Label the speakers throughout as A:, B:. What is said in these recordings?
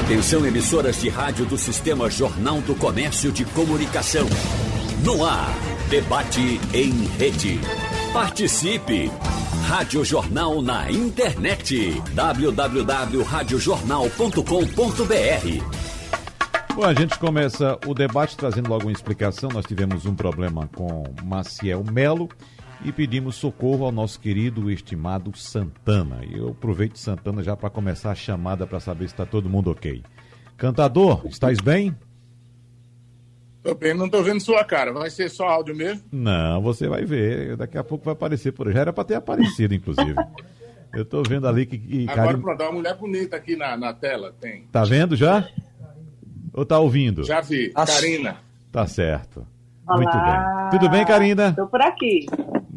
A: Atenção emissoras de rádio do Sistema Jornal do Comércio de Comunicação. No ar, debate em rede. Participe! Rádio Jornal na internet. www.radiojornal.com.br
B: Bom, a gente começa o debate trazendo logo uma explicação. Nós tivemos um problema com Maciel Melo e pedimos socorro ao nosso querido estimado Santana. E eu aproveito Santana já para começar a chamada para saber se está todo mundo ok. Cantador, estás bem?
C: Tô bem, não tô vendo sua cara. Vai ser só áudio mesmo?
B: Não, você vai ver. Daqui a pouco vai aparecer por aí. Já era para ter aparecido, inclusive. Eu tô vendo ali que. que
C: Agora Karim... pronto, uma mulher bonita aqui na, na tela, tem.
B: Tá vendo já? Ou tá ouvindo?
C: Já vi. Karina.
B: Tá certo. Olá. Muito bem. Tudo bem, Karina?
D: Tô por aqui.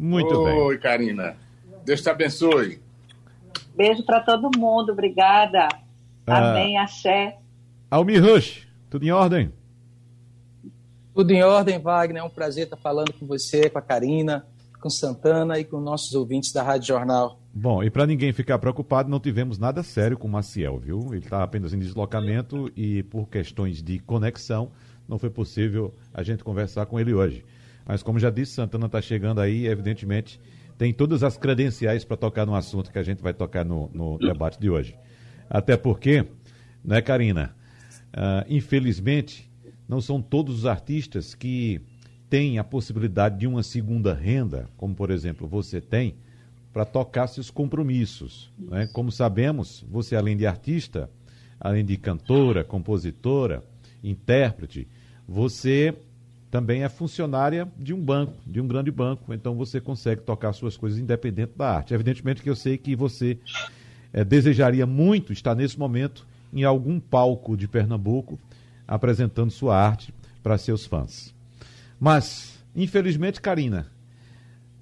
B: Muito
C: Oi,
B: bem.
C: Oi, Karina. Deus te abençoe.
D: Beijo para todo mundo, obrigada. Ah, Amém, axé.
B: Almir Rush, tudo em ordem?
E: Tudo em ordem, Wagner. É um prazer estar falando com você, com a Karina, com Santana e com nossos ouvintes da Rádio Jornal.
B: Bom, e para ninguém ficar preocupado, não tivemos nada sério com o Maciel, viu? Ele está apenas em deslocamento e por questões de conexão não foi possível a gente conversar com ele hoje. Mas como já disse, Santana está chegando aí, evidentemente tem todas as credenciais para tocar no assunto que a gente vai tocar no, no debate de hoje. Até porque, né, Karina? Uh, infelizmente, não são todos os artistas que têm a possibilidade de uma segunda renda, como por exemplo você tem, para tocar seus compromissos. Né? Como sabemos, você além de artista, além de cantora, compositora, intérprete, você também é funcionária de um banco, de um grande banco, então você consegue tocar suas coisas independente da arte. Evidentemente que eu sei que você é, desejaria muito estar nesse momento em algum palco de Pernambuco apresentando sua arte para seus fãs. Mas, infelizmente, Karina,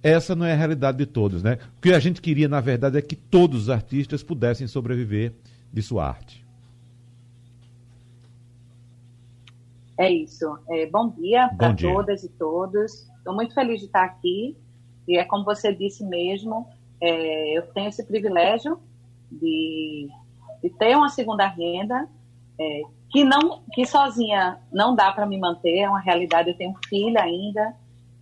B: essa não é a realidade de todos, né? O que a gente queria, na verdade, é que todos os artistas pudessem sobreviver de sua arte.
D: É isso. É, bom dia para todas e todos. Estou muito feliz de estar aqui. E é como você disse mesmo, é, eu tenho esse privilégio de, de ter uma segunda renda é, que não que sozinha não dá para me manter. É uma realidade. Eu tenho filha ainda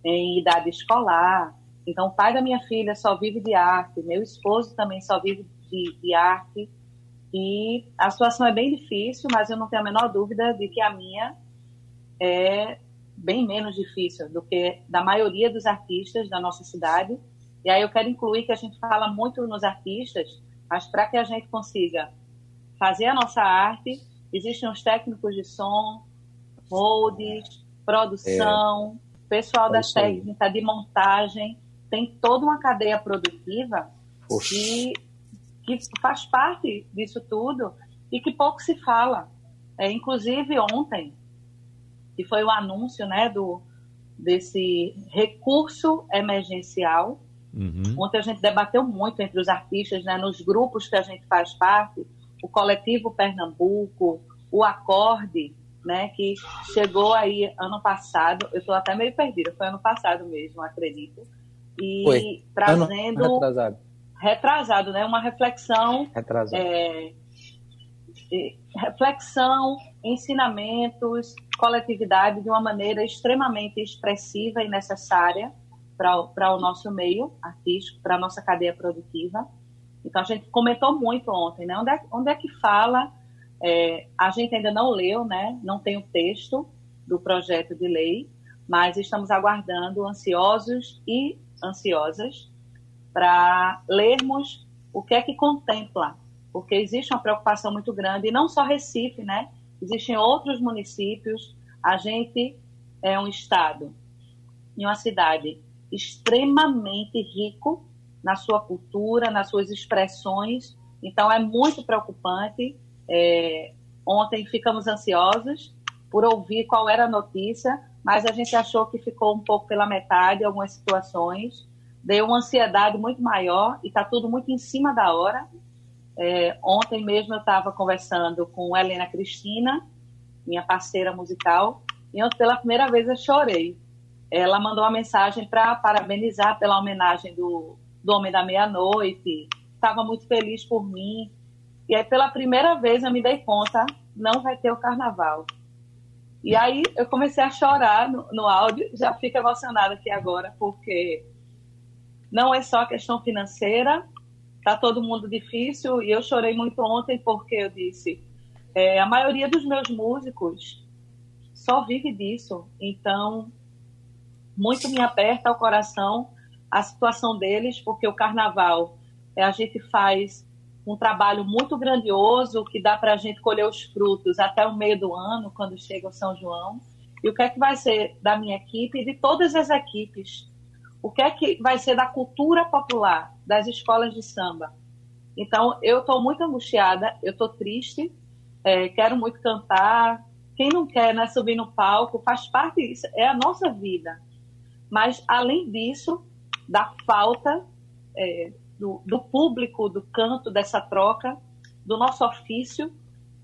D: em idade escolar. Então, o pai da minha filha só vive de arte. Meu esposo também só vive de, de arte. E a situação é bem difícil, mas eu não tenho a menor dúvida de que a minha é bem menos difícil do que da maioria dos artistas da nossa cidade. E aí eu quero incluir que a gente fala muito nos artistas, mas para que a gente consiga fazer a nossa arte, existem os técnicos de som, moldes, produção, é. pessoal é da técnica de montagem, tem toda uma cadeia produtiva que, que faz parte disso tudo e que pouco se fala. É, inclusive ontem que foi o anúncio né, do, desse recurso emergencial. Uhum. Ontem a gente debateu muito entre os artistas, né, nos grupos que a gente faz parte, o Coletivo Pernambuco, o Acorde, né, que chegou aí ano passado, eu estou até meio perdida, foi ano passado mesmo, acredito, e foi. trazendo... Ano retrasado. Retrasado, né, uma reflexão...
E: Retrasado.
D: É, reflexão, ensinamentos, coletividade de uma maneira extremamente expressiva e necessária para o nosso meio artístico, para a nossa cadeia produtiva. Então, a gente comentou muito ontem, né? Onde é, onde é que fala? É, a gente ainda não leu, né? Não tem o texto do projeto de lei, mas estamos aguardando, ansiosos e ansiosas, para lermos o que é que contempla porque existe uma preocupação muito grande, e não só Recife, né? Existem outros municípios. A gente é um estado e uma cidade extremamente rico na sua cultura, nas suas expressões. Então, é muito preocupante. É, ontem ficamos ansiosos por ouvir qual era a notícia, mas a gente achou que ficou um pouco pela metade algumas situações. Deu uma ansiedade muito maior e está tudo muito em cima da hora. É, ontem mesmo eu estava conversando com Helena Cristina, minha parceira musical, e pela primeira vez eu chorei. Ela mandou uma mensagem para parabenizar pela homenagem do, do Homem da Meia-Noite, estava muito feliz por mim. E aí, pela primeira vez, eu me dei conta não vai ter o carnaval. E aí eu comecei a chorar no, no áudio, já fico emocionada aqui agora, porque não é só questão financeira, tá todo mundo difícil, e eu chorei muito ontem porque eu disse, é, a maioria dos meus músicos só vive disso, então muito me aperta o coração a situação deles, porque o carnaval é, a gente faz um trabalho muito grandioso que dá para a gente colher os frutos até o meio do ano, quando chega o São João. E o que é que vai ser da minha equipe e de todas as equipes? O que é que vai ser da cultura popular, das escolas de samba? Então, eu estou muito angustiada, eu estou triste, é, quero muito cantar. Quem não quer né, subir no palco faz parte disso, é a nossa vida. Mas, além disso, da falta é, do, do público, do canto, dessa troca, do nosso ofício,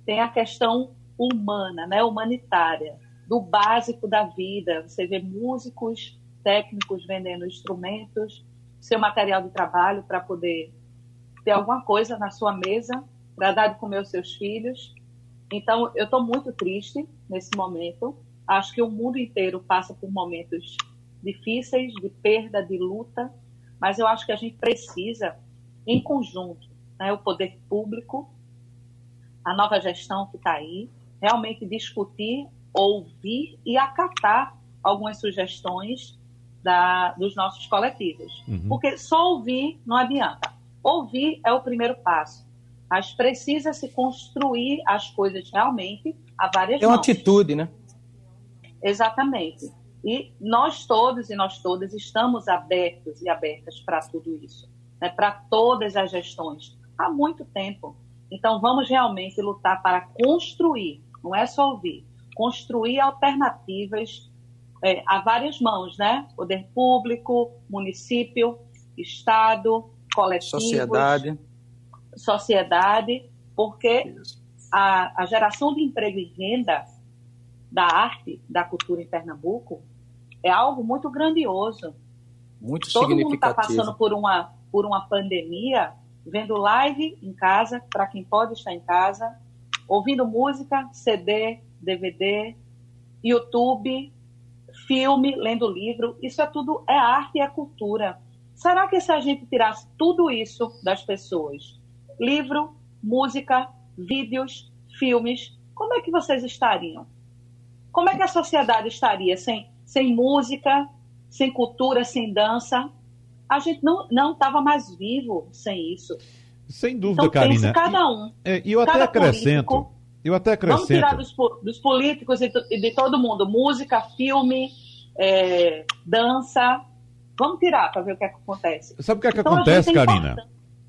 D: tem a questão humana, né, humanitária, do básico da vida. Você vê músicos, técnicos vendendo instrumentos, seu material de trabalho para poder ter alguma coisa na sua mesa para dar de comer aos seus filhos. Então, eu estou muito triste nesse momento. Acho que o mundo inteiro passa por momentos difíceis, de perda, de luta, mas eu acho que a gente precisa, em conjunto, né, o poder público, a nova gestão que está aí, realmente discutir, ouvir e acatar algumas sugestões da, dos nossos coletivos. Uhum. Porque só ouvir não adianta. Ouvir é o primeiro passo. Mas precisa se construir as coisas realmente a várias
E: É uma atitude, né?
D: Exatamente. E nós todos e nós todas estamos abertos e abertas para tudo isso, né? para todas as gestões, há muito tempo. Então, vamos realmente lutar para construir, não é só ouvir, construir alternativas é, a várias mãos, né? Poder público, município, Estado, coletivos,
E: sociedade,
D: sociedade porque a, a geração de emprego e renda da arte, da cultura em Pernambuco, é algo muito grandioso.
E: Muito
D: Todo mundo está passando por uma, por uma pandemia, vendo live em casa, para quem pode estar em casa, ouvindo música, CD, DVD, YouTube, filme, lendo livro. Isso é tudo, é arte e é cultura. Será que se a gente tirasse tudo isso das pessoas, livro, música, vídeos, filmes, como é que vocês estariam? Como é que a sociedade estaria sem, sem música, sem cultura, sem dança? A gente não estava mais vivo sem isso.
B: Sem dúvida, então, Karina.
D: cada um.
B: E, é, eu até acrescento. Político, eu até acrescento.
D: Vamos tirar dos, dos políticos e de, de, todo mundo música, filme, é, dança. Vamos tirar para ver o que, é que acontece.
B: Sabe o que, é que então, acontece, Karina?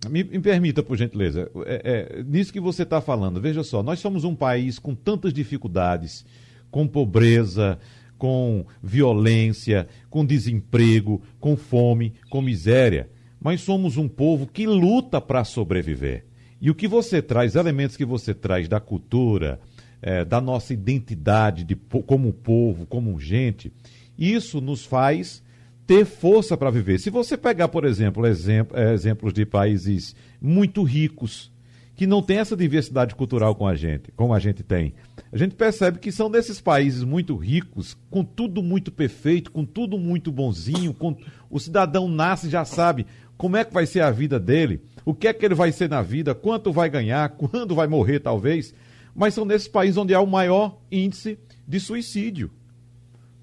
B: Me, me, permita, por gentileza, é, é, nisso que você está falando, veja só, nós somos um país com tantas dificuldades, com pobreza, com violência, com desemprego, com fome, com miséria. Mas somos um povo que luta para sobreviver. E o que você traz, elementos que você traz da cultura, é, da nossa identidade de, como povo, como gente, isso nos faz ter força para viver. Se você pegar, por exemplo, é, exemplos de países muito ricos, que não tem essa diversidade cultural com a gente, como a gente tem. A gente percebe que são desses países muito ricos, com tudo muito perfeito, com tudo muito bonzinho, com o cidadão nasce já sabe como é que vai ser a vida dele, o que é que ele vai ser na vida, quanto vai ganhar, quando vai morrer talvez, mas são nesses países onde há o maior índice de suicídio.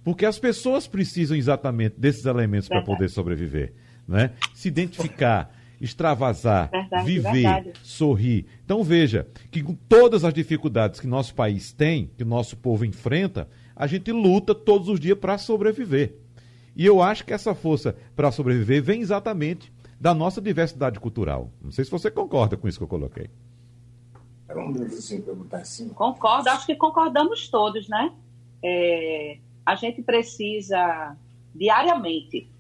B: Porque as pessoas precisam exatamente desses elementos para poder sobreviver, né? Se identificar, extravasar, verdade, viver, verdade. sorrir. Então veja que com todas as dificuldades que nosso país tem, que o nosso povo enfrenta, a gente luta todos os dias para sobreviver. E eu acho que essa força para sobreviver vem exatamente da nossa diversidade cultural. Não sei se você concorda com isso que eu coloquei.
D: Assim. Concordo, acho que concordamos todos, né? É, a gente precisa diariamente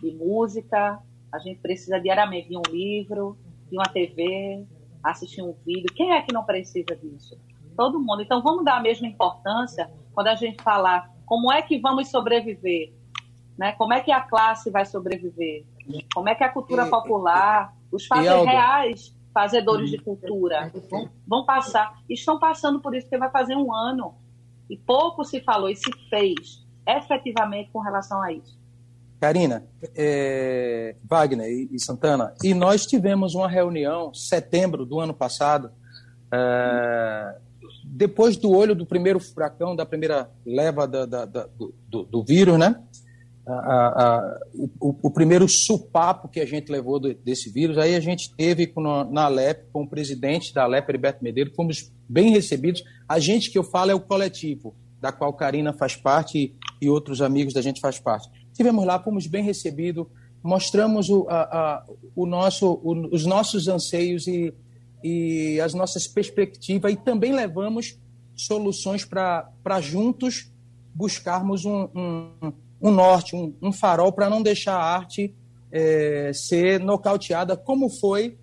D: de música, a gente precisa diariamente de um livro, de uma TV, assistir um vídeo. Quem é que não precisa disso? Todo mundo. Então vamos dar a mesma importância quando a gente falar como é que vamos sobreviver, né? Como é que a classe vai sobreviver? Como é que a cultura popular, os fatos reais fazedores de cultura, vão, vão passar, estão passando por isso, porque vai fazer um ano, e pouco se falou e se fez efetivamente com relação a isso.
E: Karina, é, Wagner e, Santana, e nós tivemos uma reunião setembro do ano passado, é, depois do olho do primeiro furacão, da primeira leva da, da, da, do, do, vírus, né? A, a, o, o, primeiro supapo que a gente levou do, desse vírus, aí a gente teve com, na Alep, com o presidente da Alep, Heriberto Medeiros, fomos bem recebidos. A gente que eu falo é o coletivo, da qual Karina faz parte e, outros amigos da gente faz parte. Tivemos lá, fomos bem recebidos, mostramos o, a, o nosso, o, os nossos anseios e e as nossas perspectivas e também levamos soluções para juntos buscarmos um, um, um norte, um, um farol para não deixar a arte é, ser nocauteada como foi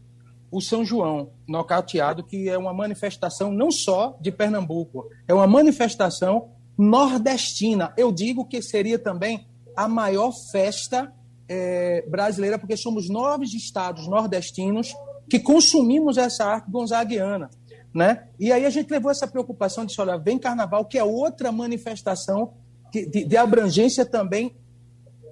E: o São João, nocauteado, que é uma manifestação não só de Pernambuco, é uma manifestação nordestina. Eu digo que seria também a maior festa é, brasileira, porque somos nove estados nordestinos que consumimos essa arte gonzaguiana. Né? E aí a gente levou essa preocupação de olha, vem carnaval, que é outra manifestação de, de abrangência também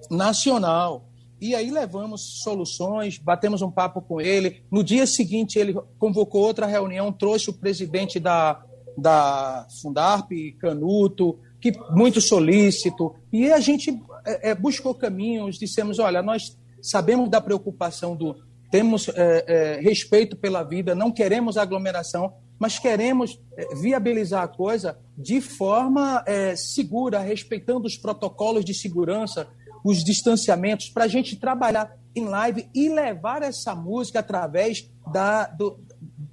E: nacional. E aí levamos soluções, batemos um papo com ele. No dia seguinte, ele convocou outra reunião, trouxe o presidente da, da Fundarp, Canuto, que muito solícito. E a gente é, é, buscou caminhos, dissemos: olha, nós sabemos da preocupação do, temos é, é, respeito pela vida, não queremos aglomeração, mas queremos é, viabilizar a coisa de forma é, segura, respeitando os protocolos de segurança, os distanciamentos, para a gente trabalhar em live e levar essa música através da, do,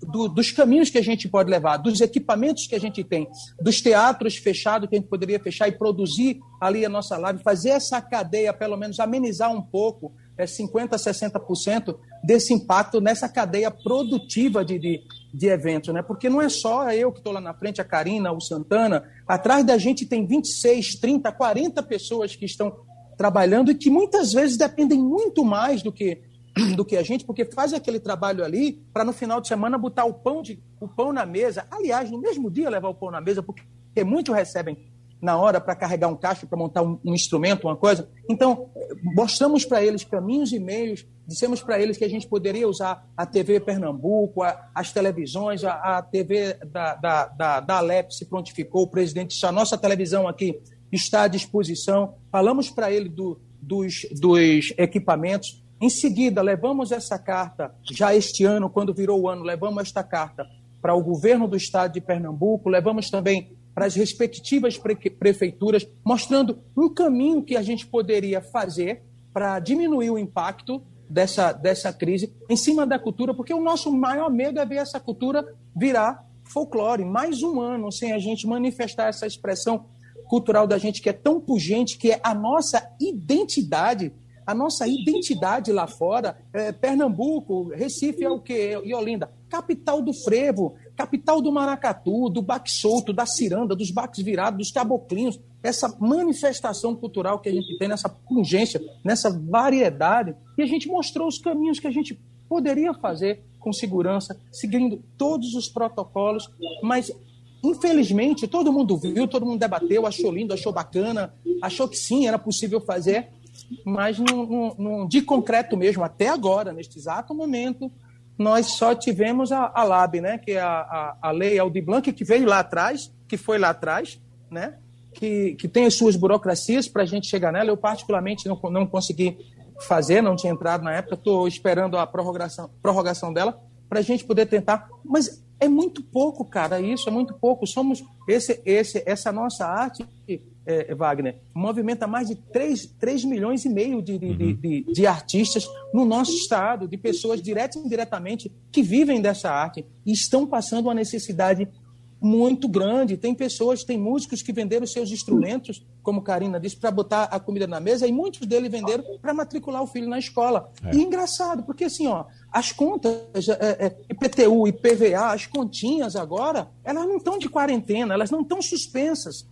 E: do, dos caminhos que a gente pode levar, dos equipamentos que a gente tem, dos teatros fechados que a gente poderia fechar e produzir ali a nossa live, fazer essa cadeia, pelo menos amenizar um pouco é 50%, 60% desse impacto nessa cadeia produtiva de, de, de eventos, né? Porque não é só eu que estou lá na frente, a Karina, o Santana, atrás da gente tem 26, 30, 40 pessoas que estão trabalhando e que muitas vezes dependem muito mais do que do que a gente, porque fazem aquele trabalho ali para no final de semana botar o pão, de, o pão na mesa. Aliás, no mesmo dia levar o pão na mesa, porque muitos recebem na hora para carregar um caixa, para montar um, um, instrumento, uma coisa. Então, mostramos para eles caminhos e meios, dissemos para eles que a gente poderia usar a TV Pernambuco, a, as televisões, a, a TV da, da, da, da Alep se prontificou, o presidente disse, a nossa televisão aqui está à disposição. Falamos para ele do, dos, dos equipamentos. Em seguida, levamos essa carta, já este ano, quando virou o ano, levamos esta carta para o governo do estado de Pernambuco, levamos também para as respectivas prefeituras, mostrando um caminho que a gente poderia fazer para diminuir o impacto dessa, dessa crise em cima da cultura, porque o nosso maior medo é ver essa cultura virar folclore. Mais um ano sem a gente manifestar essa expressão cultural da gente que é tão pungente, que é a nossa identidade, a nossa identidade lá fora. É, Pernambuco, Recife é o quê? E Olinda, capital do frevo, capital do maracatu, do baque solto, da ciranda, dos baques virados, dos caboclinhos, essa manifestação cultural que a gente tem nessa pungência, nessa variedade, e a gente mostrou os caminhos que a gente poderia fazer com segurança, seguindo todos os protocolos, mas infelizmente todo mundo viu, todo mundo debateu, achou lindo, achou bacana, achou que sim, era possível fazer, mas não, não, não de concreto mesmo, até agora, neste exato momento, nós só tivemos a, a LAB, né, que é a, a, a lei Aldir Blanc, que veio lá atrás, que foi lá atrás, né, que, que tem as suas burocracias para a gente chegar nela. Eu, particularmente, não, não consegui fazer, não tinha entrado na época, estou esperando a prorrogação, prorrogação dela para a gente poder tentar. Mas é muito pouco, cara, isso é muito pouco. Somos esse, esse, essa nossa arte é, Wagner, movimenta mais de 3, 3 milhões e meio de, de, uhum. de, de, artistas no nosso estado, de pessoas direta e indiretamente que vivem dessa arte e estão passando uma necessidade muito grande. Tem pessoas, tem músicos que venderam seus instrumentos, como Karina disse, para botar a comida na mesa, e muitos deles venderam para matricular o filho na escola. É. E engraçado, porque assim, ó, as contas, é, é, IPTU, IPVA, as continhas agora, elas não estão de quarentena, elas não estão suspensas.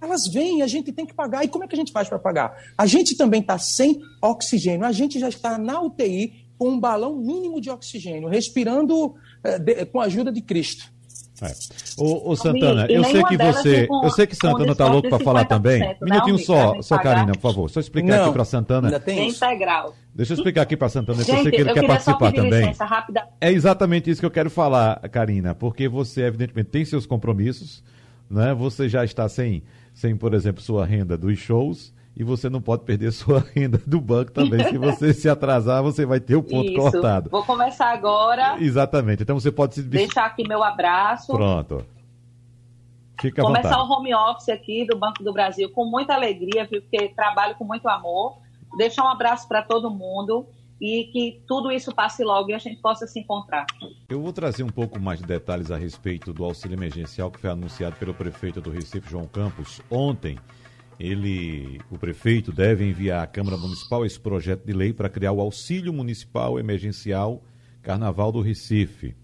E: Elas vêm a gente tem que pagar. E como é que a gente faz para pagar? A gente também está sem oxigênio, a gente já está na UTI com um balão mínimo de oxigênio, respirando é, de, com a ajuda de Cristo.
B: É. Ô, ô, Santana, eu sei que você. Eu sei que Santana está louco para falar também. Um minutinho só, só, Karina, por favor. Só explicar Não, aqui para Santana.
D: Ainda tem integral.
B: Deixa eu explicar aqui para Santana, que eu sei que ele quer participar também. É exatamente isso que eu quero falar, Karina, porque você, evidentemente, tem seus compromissos, né? Você já está sem, sem, por exemplo, sua renda dos shows e você não pode perder sua renda do banco também. Se você se atrasar, você vai ter o ponto Isso. cortado.
D: Vou começar agora.
B: Exatamente. Então você pode se
D: deixar aqui meu abraço.
B: Pronto.
D: Fica Começar o home office aqui do Banco do Brasil com muita alegria, viu? porque trabalho com muito amor. Deixar um abraço para todo mundo e que tudo isso passe logo e a gente possa se encontrar.
B: Eu vou trazer um pouco mais de detalhes a respeito do auxílio emergencial que foi anunciado pelo prefeito do Recife, João Campos, ontem ele, o prefeito deve enviar à Câmara Municipal esse projeto de lei para criar o auxílio municipal emergencial Carnaval do Recife.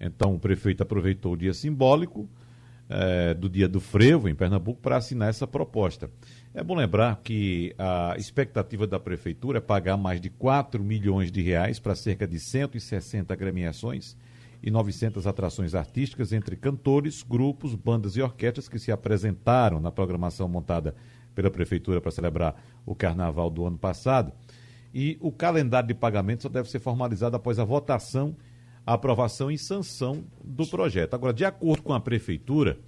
B: Então, o prefeito aproveitou o dia simbólico eh, do dia do frevo em Pernambuco para assinar essa proposta. É bom lembrar que a expectativa da prefeitura é pagar mais de 4 milhões de reais para cerca de 160 agremiações e 900 atrações artísticas entre cantores, grupos, bandas e orquestras que se apresentaram na programação montada pela Prefeitura para celebrar o carnaval do ano passado. E o calendário de pagamento só deve ser formalizado após a votação, aprovação e sanção do projeto. Agora, de acordo com a Prefeitura,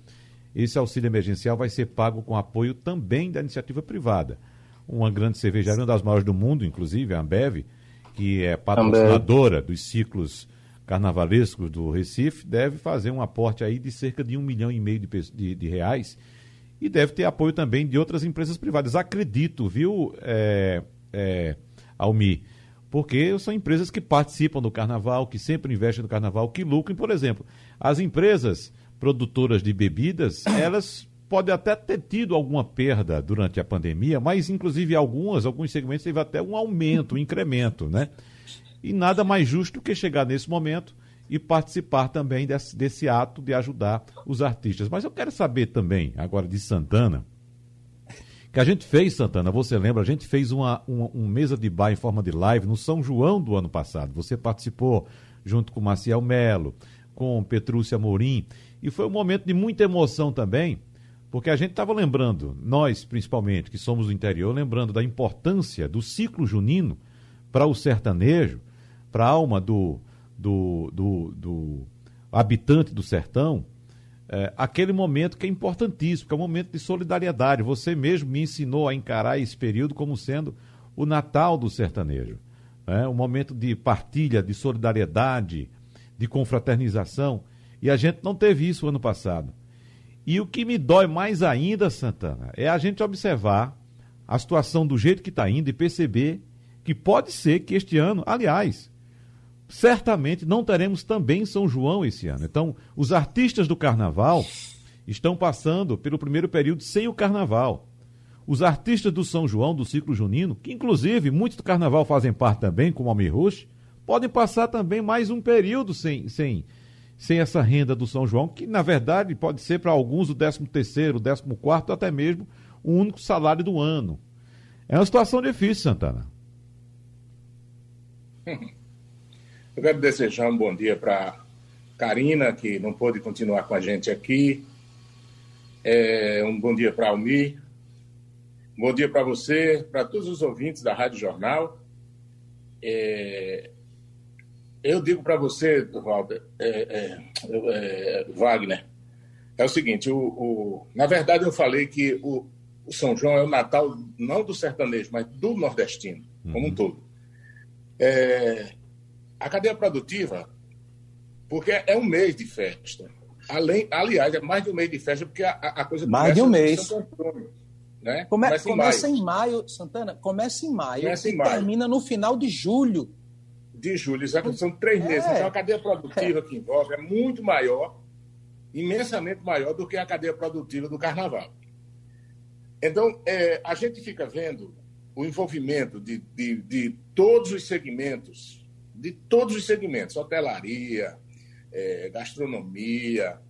B: esse auxílio emergencial vai ser pago com apoio também da iniciativa privada. Uma grande cervejaria, uma das maiores do mundo, inclusive, a Ambev, que é patrocinadora dos ciclos carnavalescos do Recife, deve fazer um aporte aí de cerca de um milhão e meio de, de, de reais e deve ter apoio também de outras empresas privadas. Acredito, viu, é, é, Almi? Porque são empresas que participam do carnaval, que sempre investem no carnaval, que lucram. Por exemplo, as empresas produtoras de bebidas, elas podem até ter tido alguma perda durante a pandemia, mas inclusive algumas, alguns segmentos teve até um aumento, um incremento, né? E nada mais justo que chegar nesse momento e participar também desse, desse ato de ajudar os artistas. Mas eu quero saber também, agora de Santana, que a gente fez, Santana, você lembra, a gente fez uma, uma um mesa de bar em forma de live no São João do ano passado. Você participou junto com Maciel Melo, com Petrúcia Morim, e foi um momento de muita emoção também, porque a gente estava lembrando, nós principalmente, que somos do interior, lembrando da importância do ciclo junino para o sertanejo, para a alma do, do, do, do habitante do sertão, é, aquele momento que é importantíssimo, que é um momento de solidariedade. Você mesmo me ensinou a encarar esse período como sendo o Natal do sertanejo. Né? Um momento de partilha, de solidariedade, de confraternização. E a gente não teve isso ano passado. E o que me dói mais ainda, Santana, é a gente observar a situação do jeito que está indo e perceber que pode ser que este ano, aliás, certamente não teremos também São João esse ano. Então, os artistas do carnaval estão passando pelo primeiro período sem o carnaval. Os artistas do São João, do ciclo junino, que inclusive muitos do carnaval fazem parte também, como Almir Rush, podem passar também mais um período sem, sem, sem essa renda do São João, que na verdade pode ser para alguns o 13 terceiro, o 14 quarto, até mesmo o único salário do ano. É uma situação difícil, Santana.
C: Eu quero desejar um bom dia para Karina, que não pôde continuar com a gente aqui. É, um bom dia para Almir. Um bom dia para você, para todos os ouvintes da Rádio Jornal. É, eu digo para você, Walter, é, é, é, Wagner, é o seguinte: o, o, na verdade, eu falei que o, o, São João é o Natal não do sertanejo, mas do nordestino, como um uhum. todo. É, a cadeia produtiva, porque é um mês de festa. Além, aliás, é mais de um mês de festa, porque a, a coisa
E: Mais de um mês. né? Come, começa, começa em, maio. Santana, começa em maio começa e maio. termina no final de julho.
C: De julho, exatamente. São três é. meses. Então a cadeia produtiva é. que envolve é muito maior, imensamente maior do que a cadeia produtiva do carnaval. Então, é, a gente fica vendo o envolvimento de, de, de todos os segmentos de todos os segmentos, hotelaria, é, gastronomia,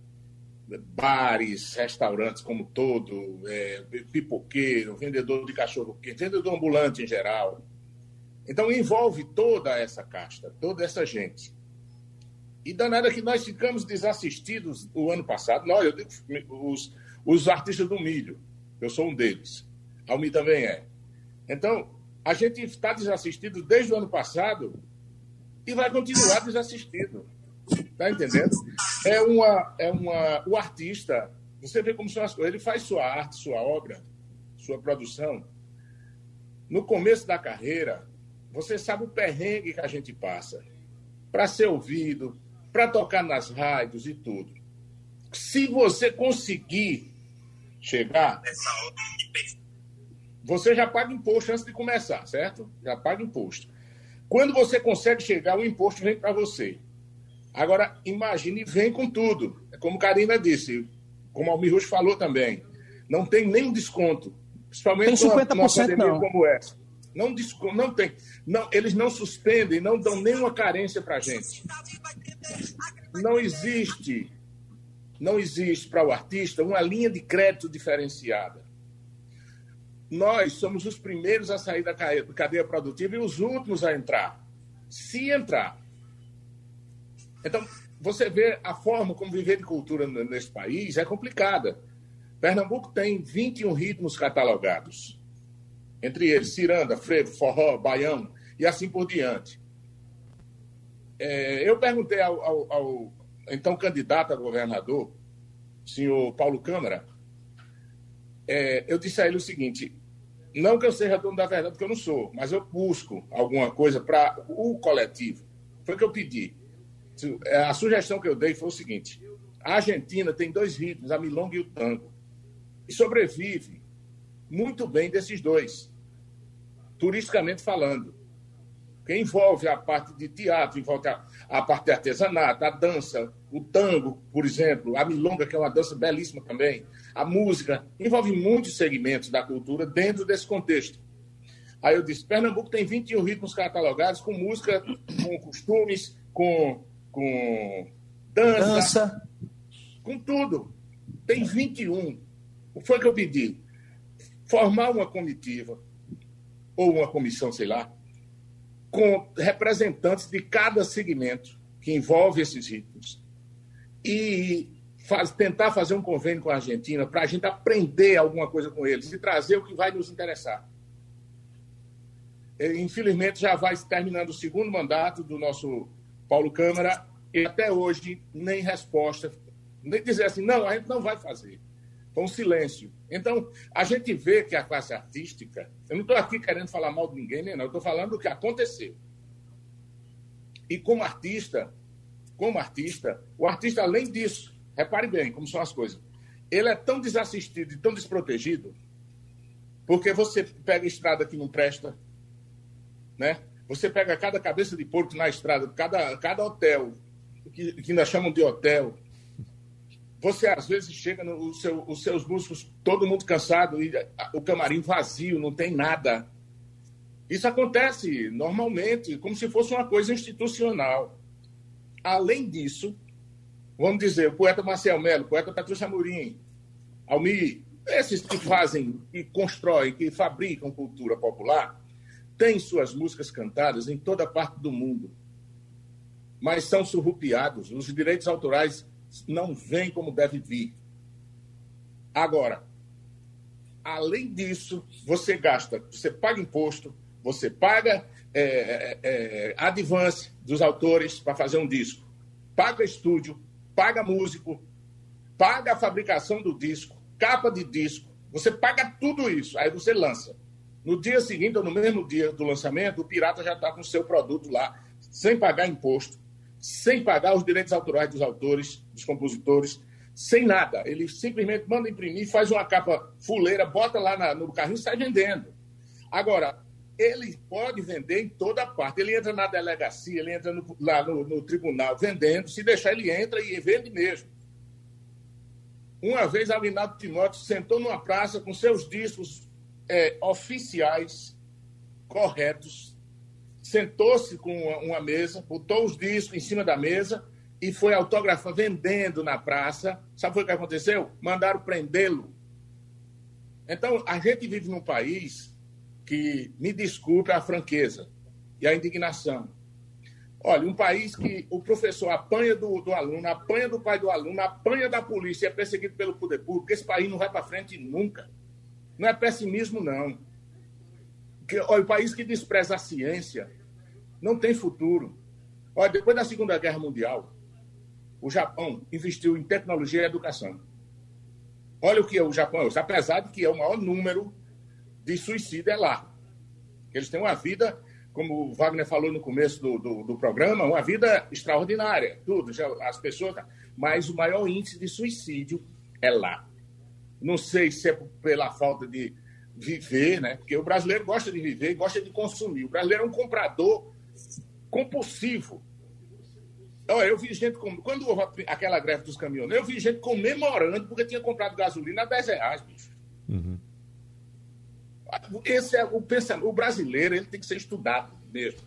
C: bares, restaurantes como todo, é, pipoqueiro, vendedor de cachorro quente, vendedor ambulante em geral, Então envolve toda essa casta, toda essa gente. E danada que nós ficamos desassistidos o ano passado, nós, eu digo, os, os artistas do milho, eu sou um deles, Almi também é. Então, a gente está desassistido desde o ano passado e vai continuar desassistido. Está entendendo? É uma, é uma. O artista, você vê como são as coisas, ele faz sua arte, sua obra, sua produção. No começo da carreira, você sabe o perrengue que a gente passa para ser ouvido, para tocar nas rádios e tudo. Se você conseguir chegar, você já paga imposto antes de começar, certo? Já paga imposto. Quando você consegue chegar, o imposto vem para você. Agora, imagine, vem com tudo. É como Karina disse, como Almir Rocha falou também. Não tem nenhum desconto. Principalmente
E: tem 50% numa pandemia não.
C: como essa. Não, não tem. Não, eles não suspendem, não dão nenhuma carência para a gente. Não existe, não existe para o artista uma linha de crédito diferenciada. Nós somos os primeiros a sair da cadeia produtiva e os últimos a entrar. Se entrar. Então, você vê a forma como viver de cultura nesse país é complicada. Pernambuco tem 21 ritmos catalogados entre eles ciranda, frevo, forró, baião e assim por diante. É, eu perguntei ao, ao, ao, então candidato a governador, senhor Paulo Câmara, é, eu disse a ele o seguinte: não que eu seja dono da verdade, porque eu não sou, mas eu busco alguma coisa para o coletivo. Foi o que eu pedi. É, a sugestão que eu dei foi o seguinte: a Argentina tem dois ritmos, a milonga e o tango, e sobrevive muito bem desses dois turisticamente falando. Que envolve a parte de teatro, envolve a, a parte de artesanato, a dança, o tango, por exemplo, a milonga, que é uma dança belíssima também, a música, envolve muitos segmentos da cultura dentro desse contexto. Aí eu disse: Pernambuco tem 21 ritmos catalogados com música, com costumes, com, com dança, dança, com tudo. Tem 21. O que foi que eu pedi? Formar uma comitiva, ou uma comissão, sei lá, com representantes de cada segmento que envolve esses ritmos e faz, tentar fazer um convênio com a Argentina para a gente aprender alguma coisa com eles e trazer o que vai nos interessar. Infelizmente, já vai terminando o segundo mandato do nosso Paulo Câmara e até hoje nem resposta, nem dizer assim, não, a gente não vai fazer. Foi um silêncio. Então, a gente vê que a classe artística. Eu não estou aqui querendo falar mal de ninguém, nem não. Estou falando do que aconteceu. E como artista, como artista, o artista, além disso, repare bem como são as coisas. Ele é tão desassistido e tão desprotegido, porque você pega estrada que não presta, né? Você pega cada cabeça de porco na estrada, cada, cada hotel, que, que nós chamam de hotel, você às vezes chega no seu, os seus músicos, todo mundo cansado e o camarim vazio, não tem nada. Isso acontece normalmente, como se fosse uma coisa institucional. Além disso, vamos dizer, o poeta Marcel Melo, o poeta Patrícia Amorim, Almir, esses que fazem, que constroem, que fabricam cultura popular, têm suas músicas cantadas em toda parte do mundo. Mas são surrupiados. Os direitos autorais não vem como deve vir. Agora, além disso, você gasta, você paga imposto, você paga é, é, é advance dos autores para fazer um disco, paga estúdio, paga músico, paga a fabricação do disco, capa de disco, você paga tudo isso, aí você lança. No dia seguinte, ou no mesmo dia do lançamento, o pirata já está com o seu produto lá, sem pagar imposto, sem pagar os direitos autorais dos autores, dos compositores, sem nada. Ele simplesmente manda imprimir, faz uma capa fuleira, bota lá na, no carrinho e sai vendendo. Agora, ele pode vender em toda parte. Ele entra na delegacia, ele entra no, lá no, no, tribunal vendendo. Se deixar, ele entra e vende mesmo. Uma vez, Alinaldo Timóteo sentou numa praça com seus discos é, oficiais, corretos, sentou-se com uma mesa, botou os discos em cima da mesa e foi autografar, vendendo na praça. Sabe o que aconteceu? Mandaram prendê-lo. Então, a gente vive num país que, me desculpe a franqueza, e a indignação. Olha, um país que o professor apanha do, do aluno, apanha do pai do aluno, apanha da polícia, é perseguido pelo poder público, esse país não vai para frente nunca. Não é pessimismo, não. Que, olha, o país que despreza a ciência não tem futuro. Olha, depois da Segunda Guerra Mundial, o Japão investiu em tecnologia e educação. Olha o que é o Japão, apesar de que é o maior número de suicídio é lá. Eles têm uma vida, como o Wagner falou no começo do, do, do programa, uma vida extraordinária, tudo, já, as pessoas. Mas o maior índice de suicídio é lá. Não sei se é pela falta de viver, né? Porque o brasileiro gosta de viver gosta de consumir. O brasileiro é um comprador compulsivo. Olha, eu vi gente, quando houve aquela greve dos caminhoneiros, eu vi gente comemorando porque tinha comprado gasolina a 10 reais, bicho. Uhum. Esse é o pensamento. O brasileiro ele tem que ser estudado mesmo.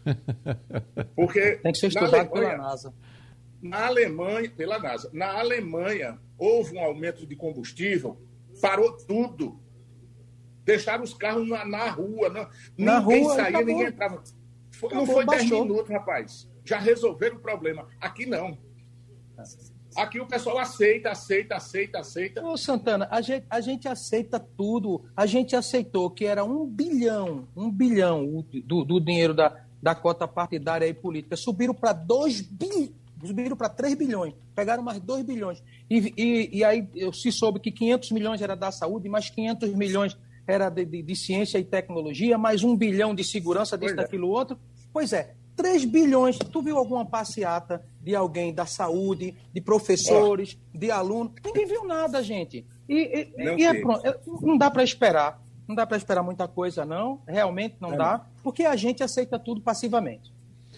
C: Porque
E: tem que ser estudado Alemanha, pela NASA.
C: Na Alemanha, pela NASA. Na Alemanha, houve um aumento de combustível, parou tudo. Deixaram os carros na, na rua. Não, na ninguém rua, saía, ninguém entrava. Foi, não foi 10 minutos, rapaz. Já resolveram o problema. Aqui não. Aqui o pessoal aceita, aceita, aceita, aceita.
E: Ô, Santana, a gente, a gente aceita tudo. A gente aceitou que era um bilhão, um bilhão do, do dinheiro da, da cota partidária e política. Subiram para 2 bilhões, subiram para 3 bilhões. Pegaram mais 2 bilhões. E, e, e aí se soube que 500 milhões era da saúde, mais 500 milhões era de, de, de ciência e tecnologia, mais um bilhão de segurança, disso, pois é. daquilo, é. outro. Pois é, 3 bilhões. Tu viu alguma passeata de alguém da saúde, de professores, oh. de alunos? Ninguém viu nada, gente. E, e, e é pronto. É, não dá para esperar. Não dá para esperar muita coisa, não. Realmente não é. dá, porque a gente aceita tudo passivamente.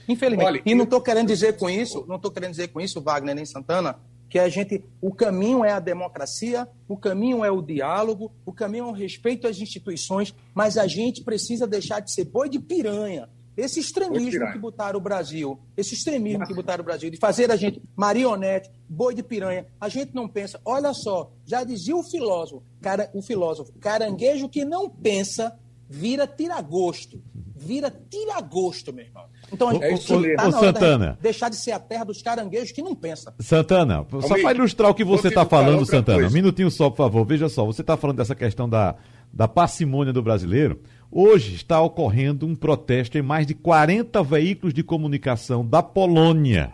E: Infelizmente. Olha, e não estou querendo dizer com isso, não estou querendo dizer com isso, Wagner nem Santana, que a gente, o caminho é a democracia, o caminho é o diálogo, o caminho é o respeito às instituições, mas a gente precisa deixar de ser boi de piranha esse extremismo que botaram o Brasil, esse extremismo que botaram o Brasil, de fazer a gente marionete, boi de piranha, a gente não pensa. Olha só, já dizia o filósofo, cara, o filósofo, caranguejo que não pensa vira tiragosto. Vira tiragosto, meu irmão. Então, a gente é isso tá o Santana. De deixar de ser a terra dos caranguejos que não pensa.
B: Santana, só para ilustrar o que você está falando, Santana, um minutinho só, por favor. Veja só, você está falando dessa questão da, da parcimônia do brasileiro. Hoje está ocorrendo um protesto em mais de 40 veículos de comunicação da Polônia,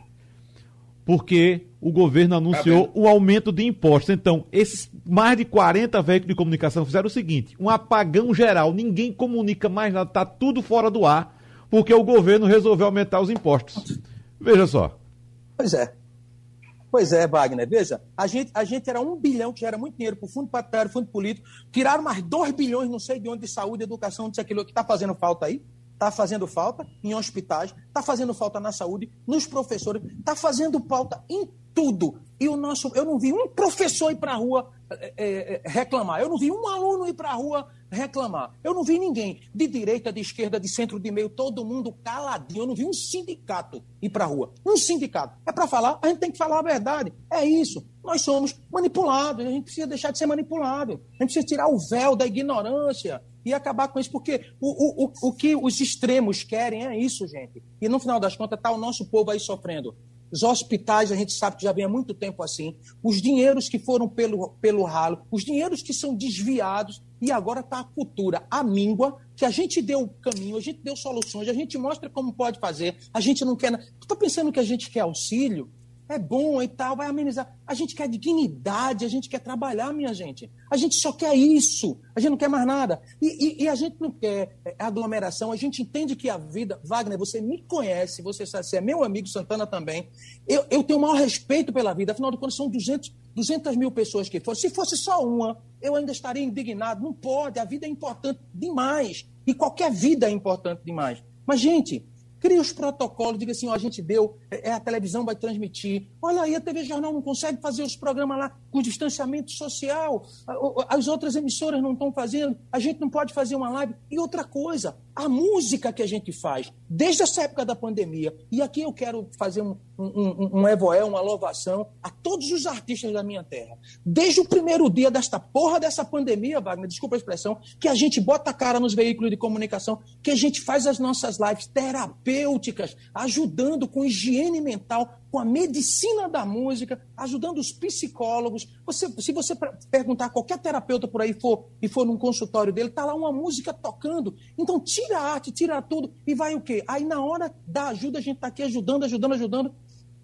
B: porque o governo anunciou o aumento de impostos. Então, esses mais de 40 veículos de comunicação fizeram o seguinte: um apagão geral, ninguém comunica mais nada, está tudo fora do ar, porque o governo resolveu aumentar os impostos. Veja só.
E: Pois é. Pois é, Wagner. Veja, a gente, a gente era um bilhão, que já era muito dinheiro para o fundo partidário, fundo político, tiraram mais dois bilhões, não sei de onde, de saúde, educação, disso, aquilo que está fazendo falta aí. Está fazendo falta em hospitais, está fazendo falta na saúde, nos professores, está fazendo falta em tudo. E o nosso, eu não vi um professor ir para a rua é, é, reclamar, eu não vi um aluno ir para a rua reclamar. Eu não vi ninguém, de direita, de esquerda, de centro, de meio, todo mundo caladinho. Eu não vi um sindicato ir para a rua. Um sindicato. É para falar, a gente tem que falar a verdade. É isso. Nós somos manipulados, a gente precisa deixar de ser manipulado. A gente precisa tirar o véu da ignorância e acabar com isso, porque o, o, o, o que os extremos querem é isso, gente. E no final das contas está o nosso povo aí sofrendo. Os hospitais, a gente sabe que já vem há muito tempo assim. Os dinheiros que foram pelo, pelo ralo, os dinheiros que são desviados, e agora está a cultura, a míngua, que a gente deu o caminho, a gente deu soluções, a gente mostra como pode fazer. A gente não quer. Tu está pensando que a gente quer auxílio? É bom e tal, vai amenizar. A gente quer dignidade, a gente quer trabalhar, minha gente. A gente só quer isso, a gente não quer mais nada. E, e, e a gente não quer é, aglomeração, a gente entende que a vida. Wagner, você me conhece, você, sabe, você é meu amigo, Santana também. Eu, eu tenho o maior respeito pela vida, afinal de contas, são 200, 200 mil pessoas que foram. Se fosse só uma, eu ainda estaria indignado. Não pode, a vida é importante demais. E qualquer vida é importante demais. Mas, gente, Cria os protocolos, diga assim, ó, a gente deu, é, é, a televisão vai transmitir. Olha aí, a TV Jornal não consegue fazer os programas lá com distanciamento social. As outras emissoras não estão fazendo. A gente não pode fazer uma live. E outra coisa, a música que a gente faz, desde essa época da pandemia. E aqui eu quero fazer um, um, um, evoé, uma louvação a todos os artistas da minha terra. Desde o primeiro dia desta porra dessa pandemia, Wagner, desculpa a expressão, que a gente bota a cara nos veículos de comunicação, que a gente faz as nossas lives terapêuticas, ajudando com higiene mental, com a medicina da música, ajudando os psicólogos. Você, se você perguntar a qualquer terapeuta por aí for, e for num consultório dele, tá lá uma música tocando. Então tira a arte, tira tudo e vai o quê? Aí na hora da ajuda a gente está aqui ajudando, ajudando, ajudando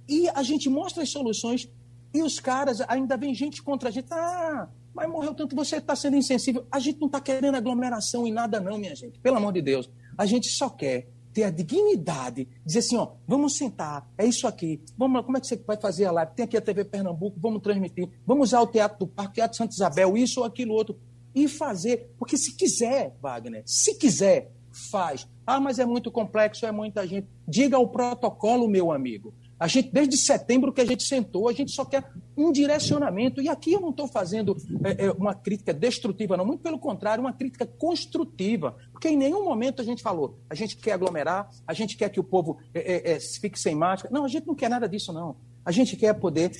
E: e a gente mostra as soluções e os caras ainda vem gente contra a gente. Ah, mas morreu tanto, você está sendo insensível. A gente não está querendo aglomeração em nada não, minha gente. Pelo amor de Deus. A gente só quer ter a dignidade, dizer assim, ó, vamos sentar, é isso aqui, vamos como é que você vai fazer a live? Tem aqui a TV Pernambuco, vamos transmitir, vamos usar o Teatro do Parque, Teatro Santa Isabel, isso ou aquilo outro, e fazer, porque se quiser, Wagner, se quiser, faz. Ah, mas é muito complexo, é muita gente. Diga o protocolo, meu amigo. A gente, desde setembro que a gente sentou, a gente só quer um direcionamento. E aqui eu não estou fazendo é, é, uma crítica destrutiva, não. Muito pelo contrário, uma crítica construtiva. Porque em nenhum momento a gente falou, a gente quer aglomerar, a gente quer que o povo é, é, é fique sem máscara. Não, a gente não quer nada disso, não. A gente quer poder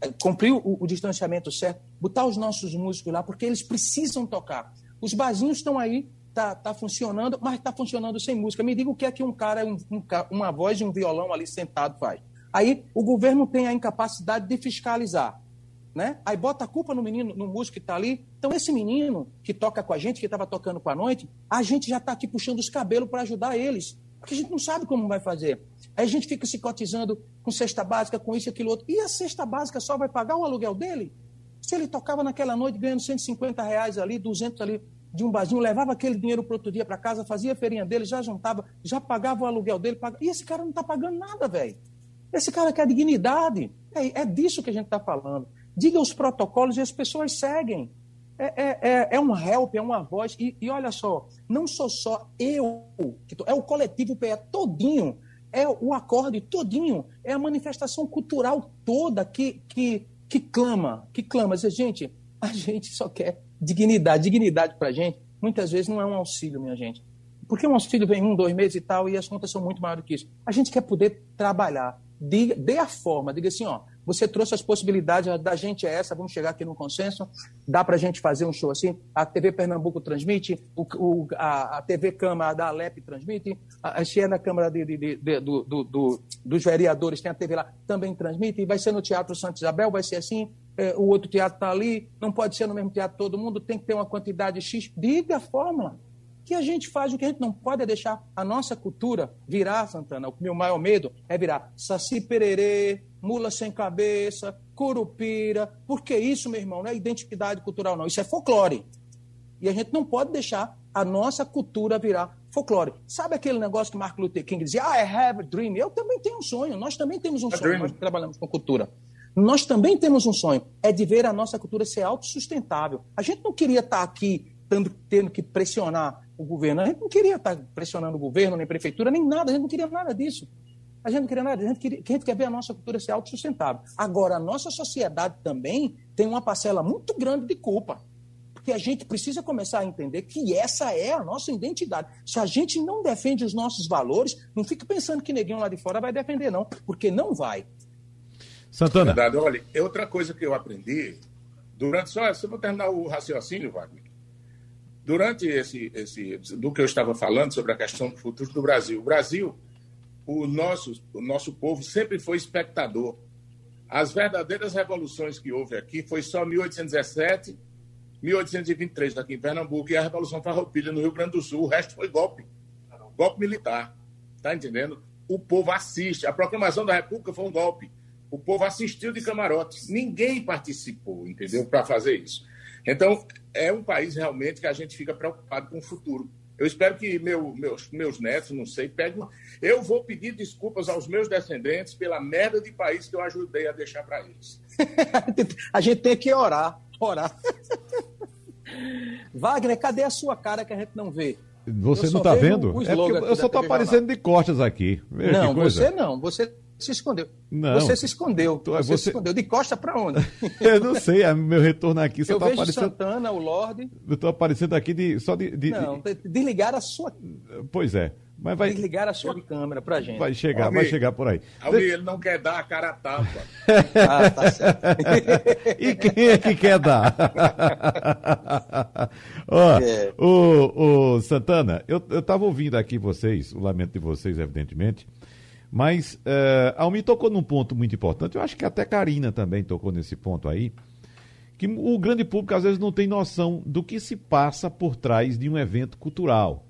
E: é, cumprir o, o distanciamento certo, botar os nossos músicos lá, porque eles precisam tocar. Os barzinhos estão aí, tá, tá funcionando, mas está funcionando sem música. Me diga o que é que um cara, um, um, uma voz e um violão ali sentado faz. Aí o governo tem a incapacidade de fiscalizar. Né? Aí bota a culpa no menino, no músico que está ali. Então, esse menino que toca com a gente, que estava tocando com a noite, a gente já está aqui puxando os cabelos para ajudar eles. Porque a gente não sabe como vai fazer. Aí a gente fica se cotizando com cesta básica, com isso e aquilo outro. E a cesta básica só vai pagar o aluguel dele? Se ele tocava naquela noite ganhando 150 reais ali, 200 ali de um barzinho, levava aquele dinheiro para outro dia para casa, fazia a feirinha dele, já juntava, já pagava o aluguel dele. E esse cara não está pagando nada, velho. Esse cara quer dignidade. É, é disso que a gente está falando. Diga os protocolos e as pessoas seguem. É, é, é, é, um help, é uma voz. E, e, olha só, não sou só eu, tô, é o coletivo PE todinho, é o acorde todinho, é a manifestação cultural toda que, que, que clama, que clama. Dizer, gente, a gente só quer dignidade. Dignidade para a gente, muitas vezes, não é um auxílio, minha gente. Porque um auxílio vem um, dois meses e tal, e as contas são muito maiores do que isso. A gente quer poder trabalhar diga, dê a forma, diga assim, ó, você trouxe as possibilidades, da gente é essa, vamos chegar aqui no consenso, dá para a gente fazer um show assim, a TV Pernambuco transmite, o, o, a, a, TV Câmara da Alep transmite, a, a na Câmara de, de, de, do, do, do, dos Vereadores tem a TV lá, também transmite, vai ser no Teatro Santa Isabel, vai ser assim, é, o outro teatro está ali, não pode ser no mesmo teatro todo mundo, tem que ter uma quantidade X, diga a fórmula que a gente faz o que a gente não pode é deixar a nossa cultura virar, Santana. O meu maior medo é virar saci pererê, mula sem cabeça, curupira. Porque isso, meu irmão, não é identidade cultural, não. Isso é folclore. E a gente não pode deixar a nossa cultura virar folclore. Sabe aquele negócio que Martin Luther King dizia, I have a dream? Eu também tenho um sonho, nós também temos um a sonho, dream. nós trabalhamos com cultura. Nós também temos um sonho, é de ver a nossa cultura ser autossustentável. A gente não queria estar aqui tendo, tendo que pressionar o governo. A gente não queria estar pressionando o governo, nem prefeitura, nem nada. A gente não queria nada disso. A gente não queria nada. A gente, queria, a gente quer ver a nossa cultura ser autossustentável. Agora, a nossa sociedade também tem uma parcela muito grande de culpa. Porque a gente precisa começar a entender que essa é a nossa identidade. Se a gente não defende os nossos valores, não fique pensando que neguinho lá de fora vai defender, não. Porque não vai.
C: Santana. Verdade. Olha, é outra coisa que eu aprendi durante. Só, só vou terminar o raciocínio, Wagner. Durante esse, esse, do que eu estava falando sobre a questão do futuro do Brasil, o Brasil, o nosso, o nosso povo sempre foi espectador. As verdadeiras revoluções que houve aqui foi só 1817, 1823 aqui em Pernambuco e a Revolução Farroupilha no Rio Grande do Sul. O resto foi golpe, golpe militar. Tá entendendo? O povo assiste. A proclamação da República foi um golpe. O povo assistiu de camarote. Ninguém participou, entendeu? Para fazer isso. Então, é um país realmente que a gente fica preocupado com o futuro. Eu espero que meu, meus, meus netos, não sei, peguem. Eu vou pedir desculpas aos meus descendentes pela merda de país que eu ajudei a deixar para eles.
E: a gente tem que orar, orar. Wagner, cadê a sua cara que a gente não vê?
B: Você não está vendo? É eu só estou aparecendo de costas aqui.
E: Veja não, você não. Você se escondeu. Não. Você se escondeu. Você, você... se escondeu. De costa para onde?
B: eu não sei. É meu retorno aqui
E: só eu tá vejo aparecendo. Santana, o Lorde.
B: Eu estou aparecendo aqui de, só de, de.
E: Não, desligar a sua.
B: Pois é. Mas vai
E: desligar a sua câmera pra gente.
B: Vai chegar, vai chegar por aí.
C: Almir, ele não quer dar a cara a tapa. ah, tá
B: certo. e quem é que quer dar? Ó, é. o, o Santana, eu, eu tava ouvindo aqui vocês, o lamento de vocês, evidentemente, mas uh, Almir tocou num ponto muito importante, eu acho que até Karina também tocou nesse ponto aí, que o grande público às vezes não tem noção do que se passa por trás de um evento cultural.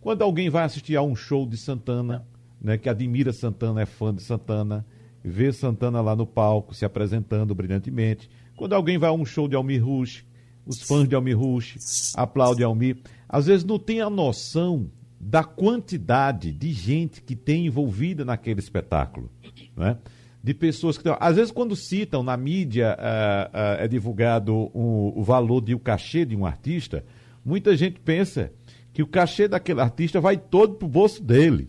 B: Quando alguém vai assistir a um show de Santana, né, que admira Santana, é fã de Santana, vê Santana lá no palco se apresentando brilhantemente. Quando alguém vai a um show de Almir Rush, os fãs de Almir Rush aplaudem Almir. Às vezes não tem a noção da quantidade de gente que tem envolvida naquele espetáculo, né? De pessoas que às vezes quando citam na mídia uh, uh, é divulgado o, valor de o cachê de um artista, muita gente pensa que o cachê daquele artista vai todo para o bolso dele.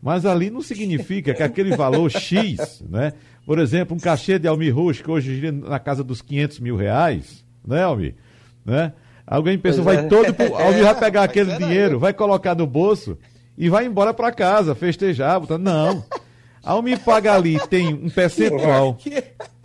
B: Mas ali não significa que aquele valor X, né? Por exemplo, um cachê de Almir Rush, que hoje gira na casa dos 500 mil reais, né, Almir? Né? Alguém pensa, vai é. todo pro... Almir vai pegar aquele dinheiro, vai colocar no bolso e vai embora para casa, festejar. Botar... Não. Almir paga ali, tem um percentual.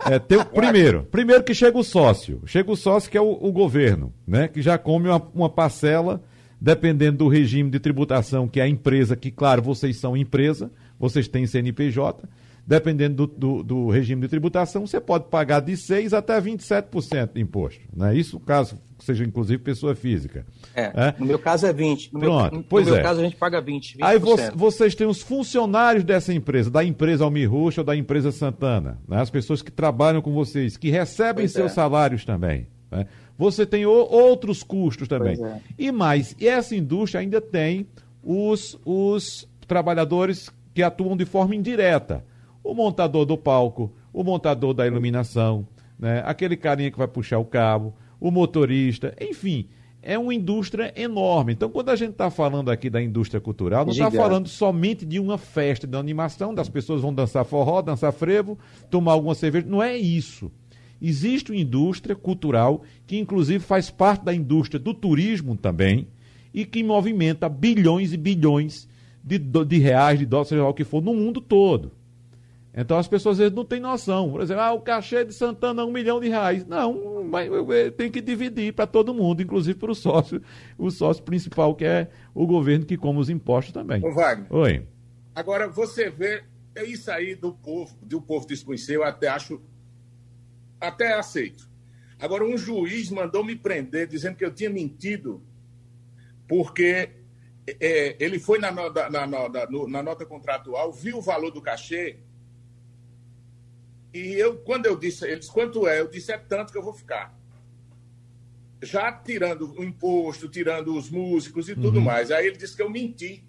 B: É, tem, primeiro, primeiro que chega o sócio. Chega o sócio que é o, o governo, né? Que já come uma, uma parcela dependendo do regime de tributação que é a empresa, que, claro, vocês são empresa, vocês têm CNPJ, dependendo do, do, do regime de tributação, você pode pagar de 6% até 27% de imposto. Né? Isso caso seja, inclusive, pessoa física.
E: É, é? No meu caso é 20%. No
B: Pronto,
E: meu,
B: pois
E: no
B: meu
E: é. caso a gente paga 20%. 20%.
B: Aí vocês têm os funcionários dessa empresa, da empresa Almirruxa ou da empresa Santana, né? as pessoas que trabalham com vocês, que recebem pois seus é. salários também. Né? Você tem o, outros custos também. É. E mais, e essa indústria ainda tem os, os trabalhadores que atuam de forma indireta. O montador do palco, o montador da iluminação, né? aquele carinha que vai puxar o cabo, o motorista, enfim é uma indústria enorme. Então, quando a gente está falando aqui da indústria cultural, não está falando somente de uma festa de animação, das pessoas vão dançar forró, dançar frevo, tomar alguma cerveja. Não é isso. Existe uma indústria cultural que, inclusive, faz parte da indústria do turismo também e que movimenta bilhões e bilhões de, de reais, de dólares, seja lá o que for, no mundo todo. Então as pessoas às vezes não têm noção. Por exemplo, ah, o cachê de Santana é um milhão de reais. Não, mas tem que dividir para todo mundo, inclusive para o sócio, o sócio principal, que é o governo que come os impostos também.
C: Ô, Wagner.
B: Oi.
C: Agora, você vê, é isso aí do povo, do povo desconhecer, eu até acho até aceito. Agora, um juiz mandou me prender dizendo que eu tinha mentido porque é, ele foi na, na, na, na, nota contratual, viu o valor do cachê e eu, quando eu disse, ele disse, quanto é? Eu disse, é tanto que eu vou ficar. Já tirando o imposto, tirando os músicos e tudo uhum. mais. Aí ele disse que eu menti.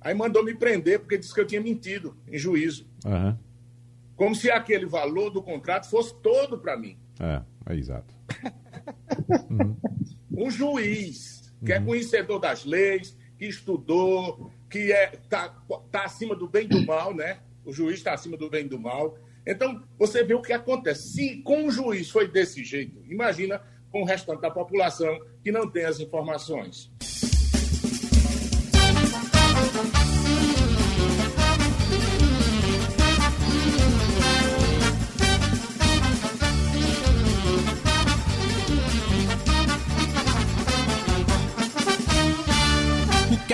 C: Aí mandou me prender porque disse que eu tinha mentido em juízo.
B: Uhum.
C: Como se aquele valor do contrato fosse todo para mim.
B: É, é exato.
C: uhum. Um juiz que é uhum. é conhecedor das leis, que estudou, que é tá, tá acima do bem e do mal, né? O juiz está acima do bem e do mal. Então, você vê o que acontece. Se com o juiz foi desse jeito, imagina com o restante da população que não tem as informações.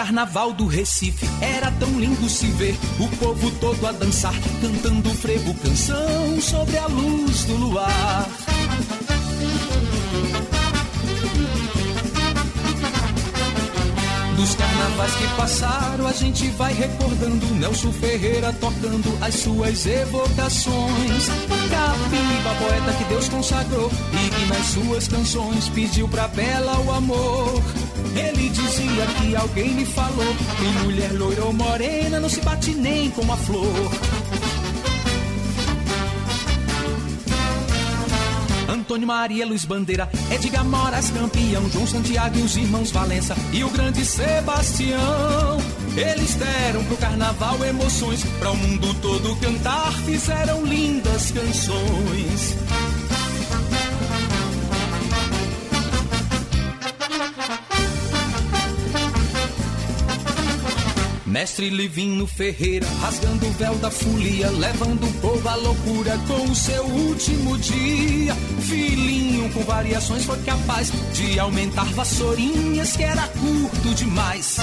F: Carnaval do Recife era tão lindo se ver o povo todo a dançar, cantando frevo canção sobre a luz do luar. Dos carnavais que passaram, a gente vai recordando Nelson Ferreira tocando as suas evocações. Capiba, poeta que Deus consagrou e que nas suas canções pediu pra Bela o amor. Ele dizia que alguém me falou que mulher loira ou morena não se bate nem com a flor. Antônio Maria Luiz Bandeira, Edgar Moraes campeão, João Santiago e os irmãos Valença e o grande Sebastião. Eles deram pro carnaval emoções, para o mundo todo cantar, fizeram lindas canções. Mestre Livinho Ferreira, rasgando o véu da folia, levando o povo à loucura com o seu último dia. Filhinho com variações foi capaz de aumentar vassourinhas que era curto demais.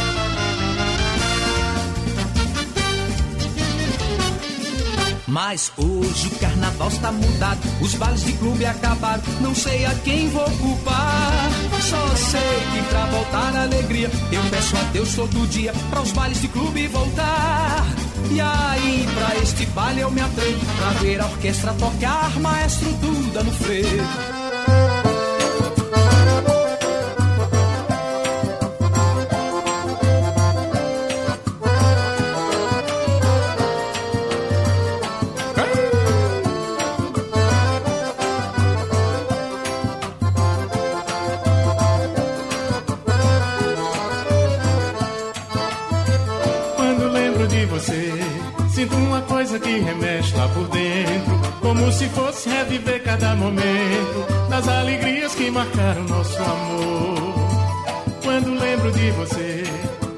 F: Mas hoje o carnaval está mudado, os bailes de clube acabaram, não sei a quem vou culpar. Só sei que pra voltar a alegria, eu peço a Deus todo dia para os bailes de clube voltar. E aí, pra este baile eu me atrevo, pra ver a orquestra tocar, maestro Duda no freio.
G: Se fosse reviver cada momento das alegrias que marcaram nosso amor. Quando lembro de você,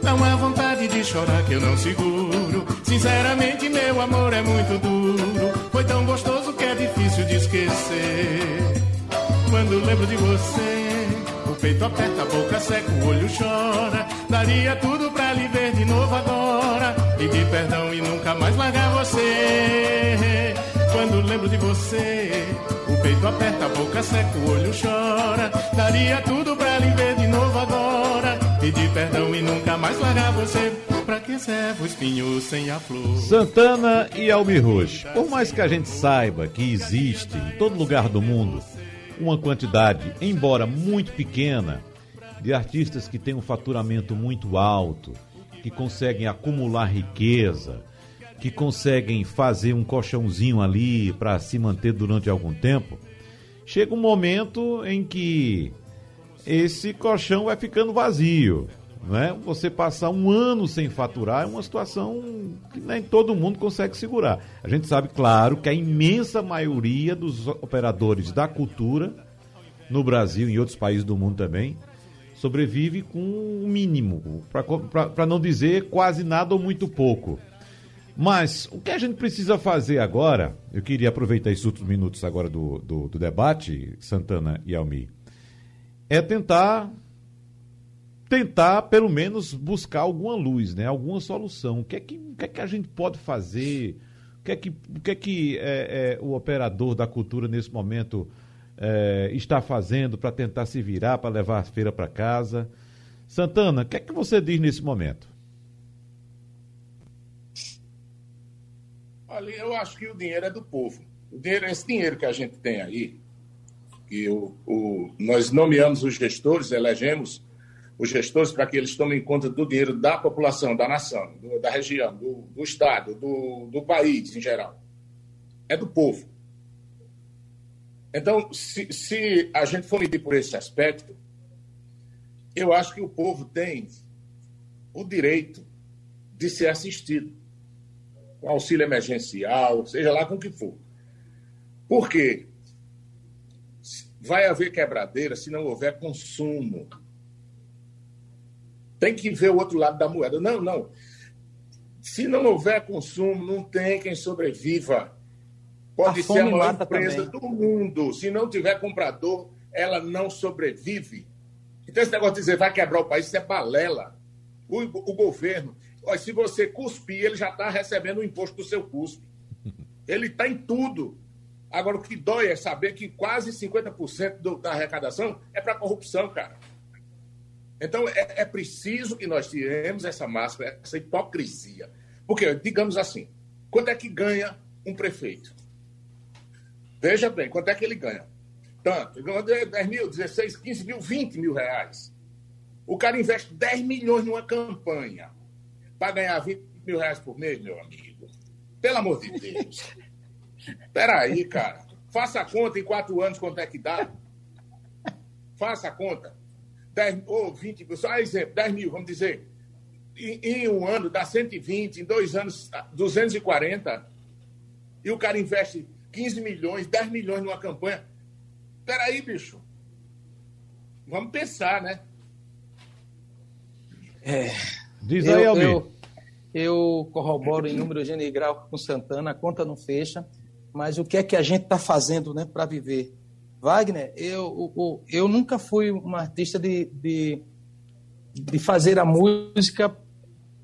G: dá uma vontade de chorar que eu não seguro. Sinceramente, meu amor é muito duro. Foi tão gostoso que é difícil de esquecer. Quando lembro de você, o peito aperta, a boca seca, o olho chora. Daria tudo pra lhe ver de novo agora. Pedir perdão e nunca mais largar você. Quando lembro de você, o peito aperta, a boca seca, o olho chora. Daria tudo pra lhe ver de novo agora. Pedir perdão e nunca mais largar você. Pra que serve o espinho sem a flor?
B: Santana e Almir Rocha. Por mais que a gente saiba que existe em todo lugar do mundo uma quantidade, embora muito pequena, de artistas que têm um faturamento muito alto, que conseguem acumular riqueza, que conseguem fazer um colchãozinho ali para se manter durante algum tempo, chega um momento em que esse colchão vai ficando vazio. Né? Você passar um ano sem faturar é uma situação que nem todo mundo consegue segurar. A gente sabe, claro, que a imensa maioria dos operadores da cultura, no Brasil e em outros países do mundo também, sobrevive com o um mínimo, para não dizer quase nada ou muito pouco. Mas o que a gente precisa fazer agora, eu queria aproveitar esses últimos minutos agora do, do, do debate, Santana e Almi, é tentar tentar pelo menos buscar alguma luz, né? alguma solução. O que é que, o que, é que a gente pode fazer? O que é que, o, que é que é, é, o operador da cultura nesse momento é, está fazendo para tentar se virar, para levar a feira para casa? Santana, o que é que você diz nesse momento?
C: Eu acho que o dinheiro é do povo. O dinheiro, esse dinheiro que a gente tem aí, que o, o, nós nomeamos os gestores, elegemos os gestores para que eles tomem conta do dinheiro da população, da nação, do, da região, do, do Estado, do, do país em geral. É do povo. Então, se, se a gente for medir por esse aspecto, eu acho que o povo tem o direito de ser assistido com auxílio emergencial, seja lá com o que for. Por quê? Vai haver quebradeira se não houver consumo. Tem que ver o outro lado da moeda. Não, não. Se não houver consumo, não tem quem sobreviva. Pode a ser a maior empresa também. do mundo. Se não tiver comprador, ela não sobrevive. Então, esse negócio de dizer vai quebrar o país, isso é balela. O, o governo se você cuspir, ele já está recebendo o imposto do seu cuspe. Ele está em tudo. Agora, o que dói é saber que quase 50% do, da arrecadação é para corrupção, cara. Então, é, é, preciso que nós tiremos essa máscara, essa hipocrisia. Porque, digamos assim, quanto é que ganha um prefeito? Veja bem, quanto é que ele ganha? Tanto. Ele ganha 10 mil, 16, 15 mil, 20 mil reais. O cara investe 10 milhões numa campanha para ganhar 20 mil reais por mês, meu amigo. Pelo amor de Deus. Peraí, cara. Faça a conta em quatro anos quanto é que dá. Faça a conta. 10, ou 20, só exemplo, 10 mil, vamos dizer. Em, em, um ano dá 120, em dois anos 240. E o cara investe 15 milhões, 10 milhões numa campanha. Peraí, bicho. Vamos pensar, né?
E: É. Diz aí, eu, eu, eu corroboro em número grau com Santana, a conta não fecha, mas o que é que a gente está fazendo né, para viver? Wagner, eu, eu, eu nunca fui um artista de, de, de fazer a música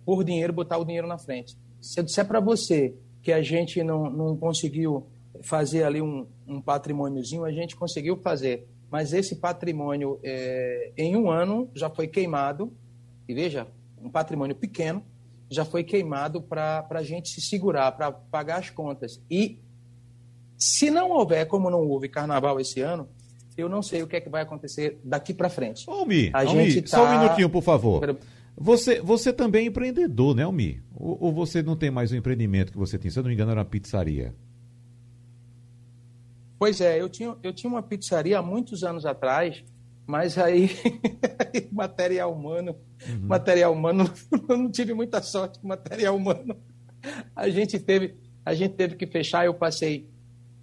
E: por dinheiro, botar o dinheiro na frente. Se eu disser para você que a gente não, não conseguiu fazer ali um, um patrimôniozinho, a gente conseguiu fazer. Mas esse patrimônio, é, em um ano, já foi queimado. E veja, um patrimônio pequeno, já foi queimado para a gente se segurar, para pagar as contas. E se não houver, como não houve carnaval esse ano, eu não sei o que é que vai acontecer daqui para frente.
B: Ô, Mi, a gente tá... só um minutinho, por favor. Você, você também é empreendedor, né, Mi? Ou, ou, você não tem mais o empreendimento que você tinha? Se eu não me engano, era uma pizzaria.
E: Pois é, eu tinha, eu tinha uma pizzaria há muitos anos atrás, mas aí material humano, uhum. material humano, eu não tive muita sorte com material humano. A gente teve, a gente teve que fechar, eu passei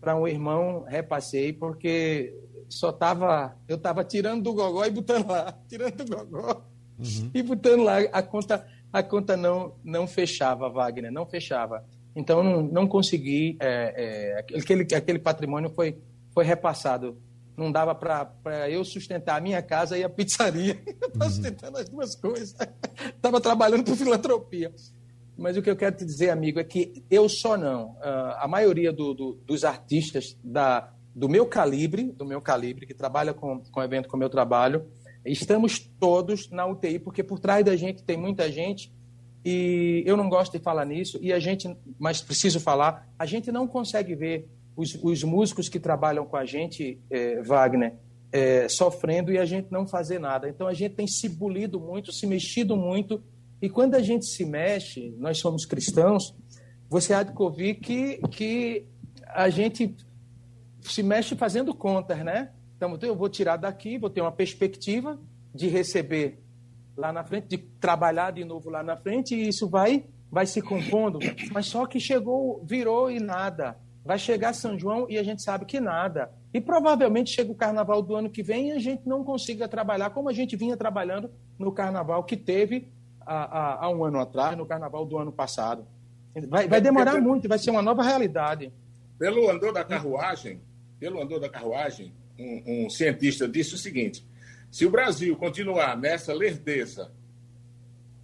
E: para um irmão, repassei, porque só tava, eu estava tirando do gogó e botando lá, tirando do gogó uhum. e botando lá. A conta, a conta não, não fechava, Wagner, não fechava. Então não, não consegui, é, é, aquele, aquele patrimônio foi, foi repassado. Não dava para eu sustentar a minha casa e a pizzaria. Estava uhum. sustentando as duas coisas. Estava trabalhando por filantropia. Mas o que eu quero te dizer, amigo, é que eu só não. Uh, a maioria do, do, dos artistas da, do meu calibre, do meu calibre, que trabalha com, com evento como eu trabalho, estamos todos na UTI, porque por trás da gente tem muita gente e eu não gosto de falar nisso, e a gente, mas preciso falar, a gente não consegue ver os, os músicos que trabalham com a gente, eh, Wagner, eh, sofrendo e a gente não fazer nada. Então a gente tem se bolido muito, se mexido muito e quando a gente se mexe, nós somos cristãos, você há de ouvir que, que a gente se mexe fazendo contas, né? Então, eu vou tirar daqui, vou ter uma perspectiva de receber lá na frente, de trabalhar de novo lá na frente, e isso vai, vai se compondo. Mas só que chegou, virou e nada. Vai chegar São João e a gente sabe que nada. E provavelmente chega o carnaval do ano que vem e a gente não consiga trabalhar como a gente vinha trabalhando no carnaval que teve há, há, um ano atrás, no carnaval do ano passado. Vai, vai demorar muito, vai ser uma nova realidade.
C: Pelo andor da carruagem, pelo andor da carruagem, um, um cientista disse o seguinte: se o Brasil continuar nessa lerdeza,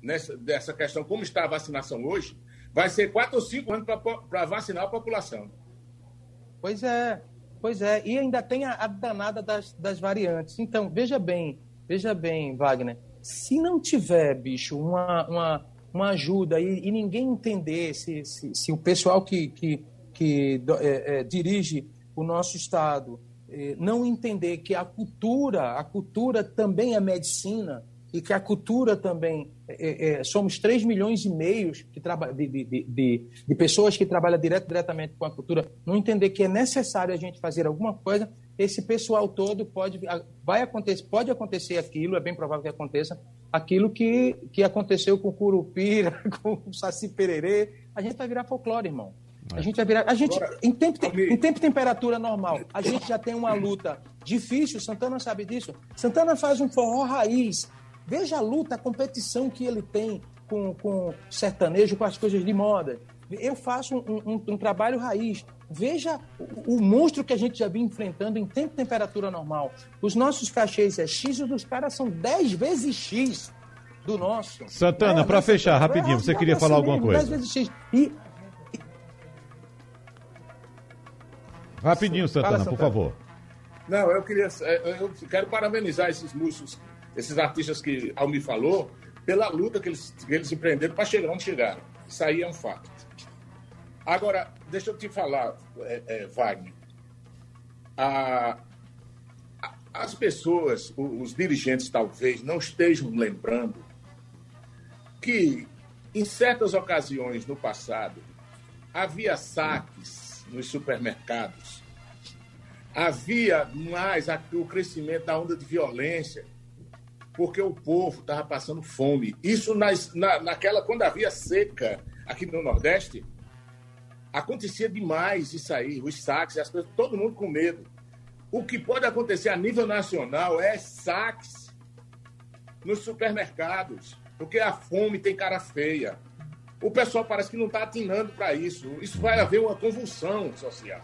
C: nessa dessa questão como está a vacinação hoje, vai ser quatro ou cinco anos para vacinar a população.
E: Pois é, pois é. E ainda tem a, a danada das, das variantes. Então, veja bem, veja bem, Wagner se não tiver, bicho, uma, uma, uma ajuda e, e ninguém entender, se, se, se, o pessoal que, que, que é, é, dirige o nosso Estado é, não entender que a cultura, a cultura também é medicina e que a cultura também, é, é, somos 3 milhões e meio de, de, de, de, pessoas que trabalham direto, diretamente com a cultura, não entender que é necessário a gente fazer alguma coisa, esse pessoal todo pode vai acontecer, pode acontecer aquilo, é bem provável que aconteça, aquilo que, que aconteceu com o Curupira, com o Saci Pererê, a gente vai virar folclore, irmão. A gente vai virar. A gente, em, tempo, em tempo e temperatura normal, a gente já tem uma luta difícil, Santana sabe disso. Santana faz um forró raiz. Veja a luta, a competição que ele tem com, com sertanejo, com as coisas de moda. Eu faço um, um, um trabalho raiz. Veja o, o, monstro que a gente já vinha enfrentando em tempo e temperatura normal. Os nossos cachês é X, os dos caras são 10 vezes X do nosso.
B: Santana, é, para fechar, é, rapidinho, você queria falar alguma coisa? 10 vezes X. E... Rapidinho, Santana, Fala, Santana, por favor.
C: Não, eu queria. É, eu quero parabenizar esses músicos, esses artistas que Almi falou, pela luta que eles, que eles empreenderam para chegar onde chegaram. Isso aí é um fato. Agora, deixa eu te falar, é, é, Wagner. A, a, as pessoas, os dirigentes talvez, não estejam lembrando que, em certas ocasiões no passado, havia saques nos supermercados havia mais o crescimento da onda de violência, porque o povo estava passando fome. Isso nas, na, naquela, quando havia seca aqui no Nordeste, acontecia demais isso aí, os saques, as pessoas, todo mundo com medo. O que pode acontecer a nível nacional é saques nos supermercados, porque a fome tem cara feia. O pessoal parece que não está atinando para isso. Isso vai haver uma convulsão social.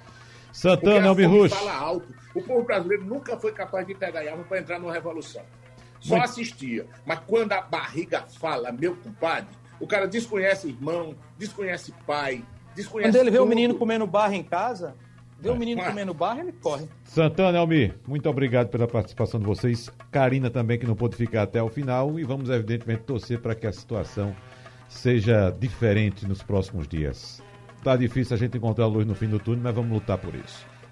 B: Santana Almirrush.
C: fala alto. O povo brasileiro nunca foi capaz de pegar arma para entrar numa revolução. Só Muito... assistia. Mas quando a barriga fala, meu compadre, o cara desconhece irmão, desconhece pai, desconhece.
E: Quando ele vê o menino comendo barra em casa, vê o menino comendo barra, ele corre.
B: Santana Almir, muito obrigado pela participação de vocês. Karina também, que não pôde ficar até o final. E vamos, evidentemente, torcer para que a situação seja diferente nos próximos dias. Tá difícil a gente encontrar a luz no fim do túnel, mas vamos lutar por isso.